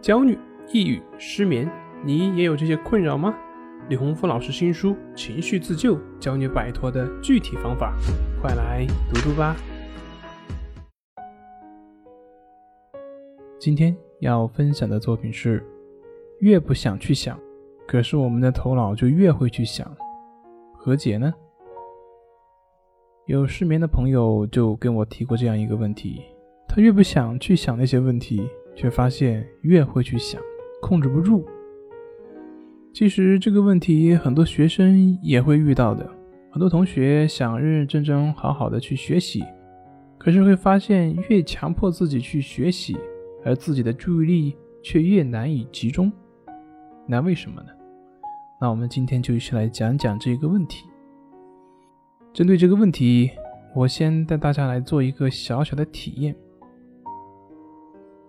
焦虑、抑郁、失眠，你也有这些困扰吗？李洪福老师新书《情绪自救》教你摆脱的具体方法，快来读读吧。今天要分享的作品是：越不想去想，可是我们的头脑就越会去想，何解呢？有失眠的朋友就跟我提过这样一个问题：他越不想去想那些问题。却发现越会去想，控制不住。其实这个问题很多学生也会遇到的。很多同学想认认真真、好好的去学习，可是会发现越强迫自己去学习，而自己的注意力却越难以集中。那为什么呢？那我们今天就一起来讲讲这个问题。针对这个问题，我先带大家来做一个小小的体验。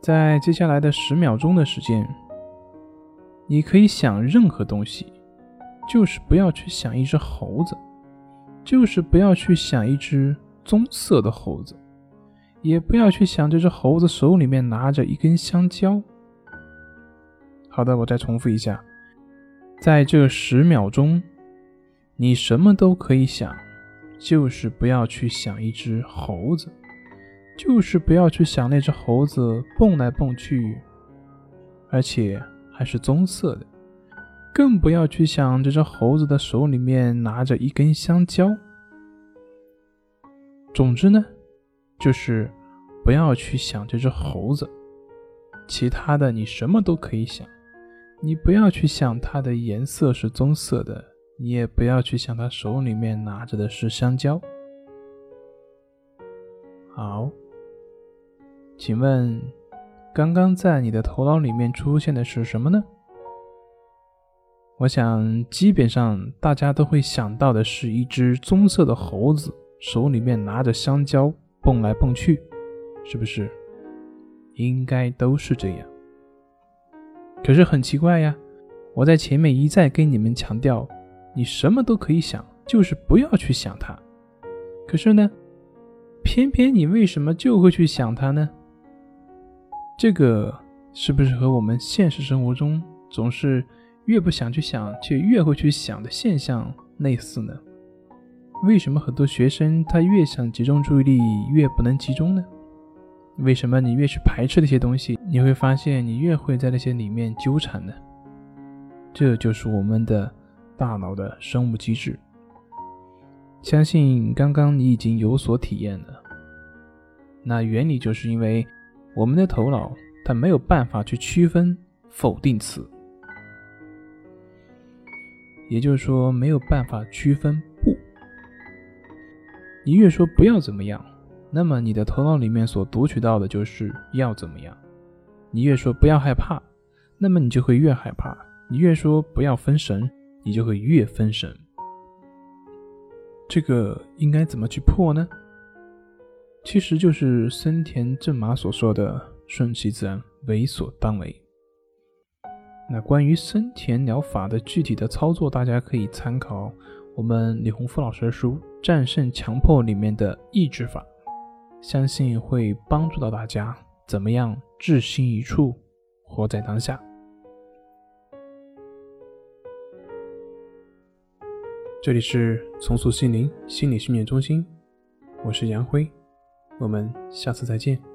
在接下来的十秒钟的时间，你可以想任何东西，就是不要去想一只猴子，就是不要去想一只棕色的猴子，也不要去想这只猴子手里面拿着一根香蕉。好的，我再重复一下，在这十秒钟，你什么都可以想，就是不要去想一只猴子。就是不要去想那只猴子蹦来蹦去，而且还是棕色的，更不要去想这只猴子的手里面拿着一根香蕉。总之呢，就是不要去想这只猴子，其他的你什么都可以想。你不要去想它的颜色是棕色的，你也不要去想它手里面拿着的是香蕉。好。请问，刚刚在你的头脑里面出现的是什么呢？我想，基本上大家都会想到的是一只棕色的猴子，手里面拿着香蕉蹦来蹦去，是不是？应该都是这样。可是很奇怪呀，我在前面一再跟你们强调，你什么都可以想，就是不要去想它。可是呢，偏偏你为什么就会去想它呢？这个是不是和我们现实生活中总是越不想去想，却越会去想的现象类似呢？为什么很多学生他越想集中注意力越不能集中呢？为什么你越去排斥那些东西，你会发现你越会在那些里面纠缠呢？这就是我们的大脑的生物机制。相信刚刚你已经有所体验了。那原理就是因为。我们的头脑，它没有办法去区分否定词，也就是说，没有办法区分不。你越说不要怎么样，那么你的头脑里面所读取到的就是要怎么样。你越说不要害怕，那么你就会越害怕。你越说不要分神，你就会越分神。这个应该怎么去破呢？其实就是森田正马所说的“顺其自然，为所当为”。那关于森田疗法的具体的操作，大家可以参考我们李洪福老师的书《战胜强迫》里面的抑制法，相信会帮助到大家怎么样置心一处，活在当下。这里是重塑心灵心理训练中心，我是杨辉。我们下次再见。